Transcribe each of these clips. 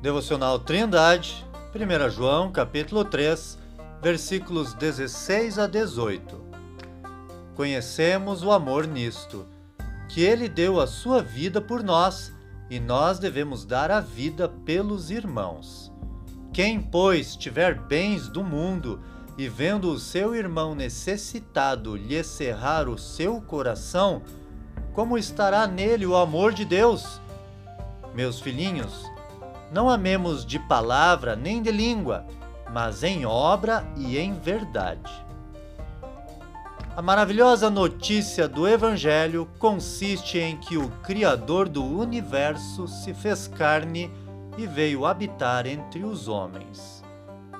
Devocional Trindade, 1 João, capítulo 3, versículos 16 a 18. Conhecemos o amor nisto, que ele deu a sua vida por nós, e nós devemos dar a vida pelos irmãos. Quem, pois, tiver bens do mundo e vendo o seu irmão necessitado lhe cerrar o seu coração, como estará nele o amor de Deus? Meus filhinhos, não amemos de palavra nem de língua, mas em obra e em verdade. A maravilhosa notícia do Evangelho consiste em que o Criador do universo se fez carne e veio habitar entre os homens.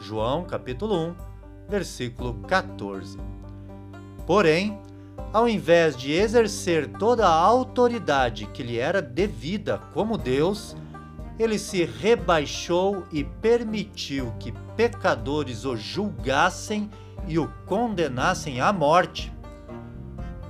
João capítulo 1, versículo 14. Porém, ao invés de exercer toda a autoridade que lhe era devida como Deus, ele se rebaixou e permitiu que pecadores o julgassem e o condenassem à morte.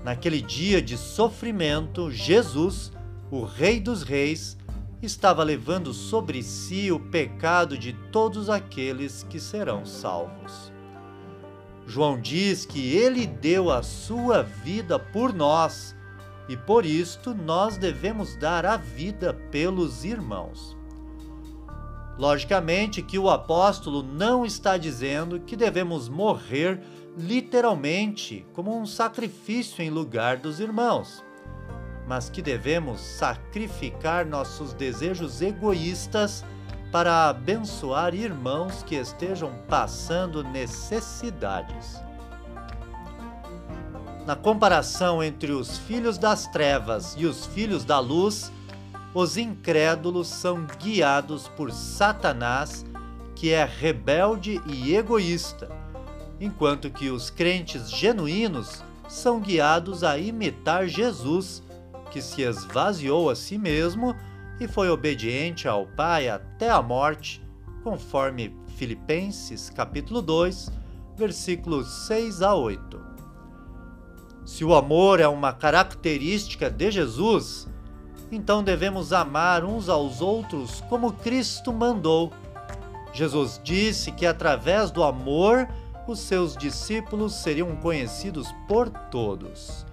Naquele dia de sofrimento, Jesus, o Rei dos Reis, estava levando sobre si o pecado de todos aqueles que serão salvos. João diz que ele deu a sua vida por nós e por isto nós devemos dar a vida pelos irmãos. Logicamente que o apóstolo não está dizendo que devemos morrer literalmente como um sacrifício em lugar dos irmãos, mas que devemos sacrificar nossos desejos egoístas para abençoar irmãos que estejam passando necessidades. Na comparação entre os filhos das trevas e os filhos da luz, os incrédulos são guiados por Satanás, que é rebelde e egoísta, enquanto que os crentes genuínos são guiados a imitar Jesus, que se esvaziou a si mesmo e foi obediente ao Pai até a morte, conforme Filipenses capítulo 2, versículos 6 a 8. Se o amor é uma característica de Jesus, então devemos amar uns aos outros como Cristo mandou. Jesus disse que através do amor os seus discípulos seriam conhecidos por todos.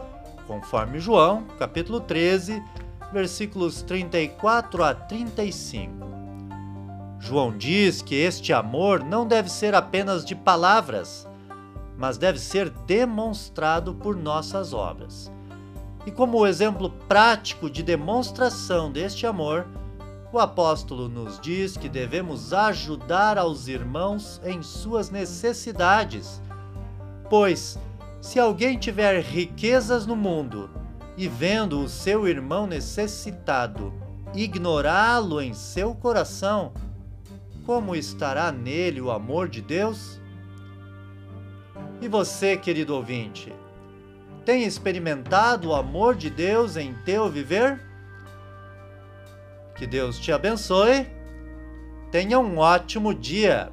Conforme João, capítulo 13, versículos 34 a 35. João diz que este amor não deve ser apenas de palavras, mas deve ser demonstrado por nossas obras. E como exemplo prático de demonstração deste amor, o apóstolo nos diz que devemos ajudar aos irmãos em suas necessidades. Pois, se alguém tiver riquezas no mundo e vendo o seu irmão necessitado ignorá-lo em seu coração, como estará nele o amor de Deus? E você, querido ouvinte, tem experimentado o amor de Deus em teu viver? Que Deus te abençoe. Tenha um ótimo dia.